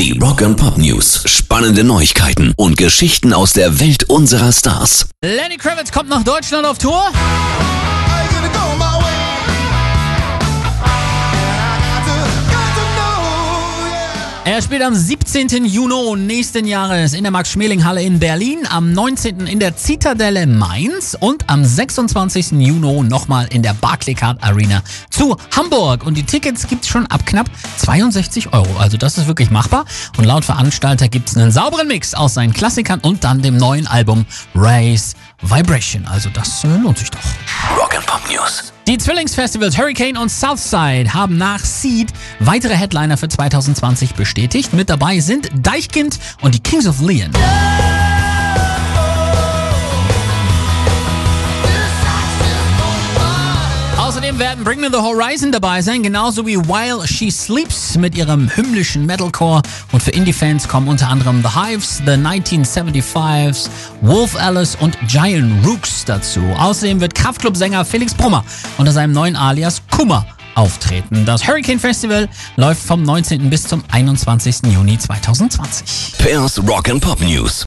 Die Rock and Pop News. Spannende Neuigkeiten und Geschichten aus der Welt unserer Stars. Lenny Kravitz kommt nach Deutschland auf Tour. Er spielt am 17. Juni nächsten Jahres in der Max-Schmeling-Halle in Berlin, am 19. in der Zitadelle Mainz und am 26. Juni nochmal in der Barclaycard Arena zu Hamburg. Und die Tickets gibt's schon ab knapp 62 Euro. Also das ist wirklich machbar. Und laut Veranstalter gibt's einen sauberen Mix aus seinen Klassikern und dann dem neuen Album Race Vibration. Also das äh, lohnt sich doch. Rock and Pop News. Die Zwillingsfestivals Hurricane und Southside haben nach Seed weitere Headliner für 2020 bestätigt. Mit dabei sind Deichkind und die Kings of Leon. Außerdem werden Bring Me the Horizon dabei sein, genauso wie While She Sleeps mit ihrem himmlischen Metalcore. Und für Indie-Fans kommen unter anderem The Hives, The 1975s, Wolf Alice und Giant Rooks dazu. Außerdem wird Kraftclub-Sänger Felix Brummer unter seinem neuen Alias Kummer auftreten. Das Hurricane Festival läuft vom 19. bis zum 21. Juni 2020. Pairs Rock and Pop News.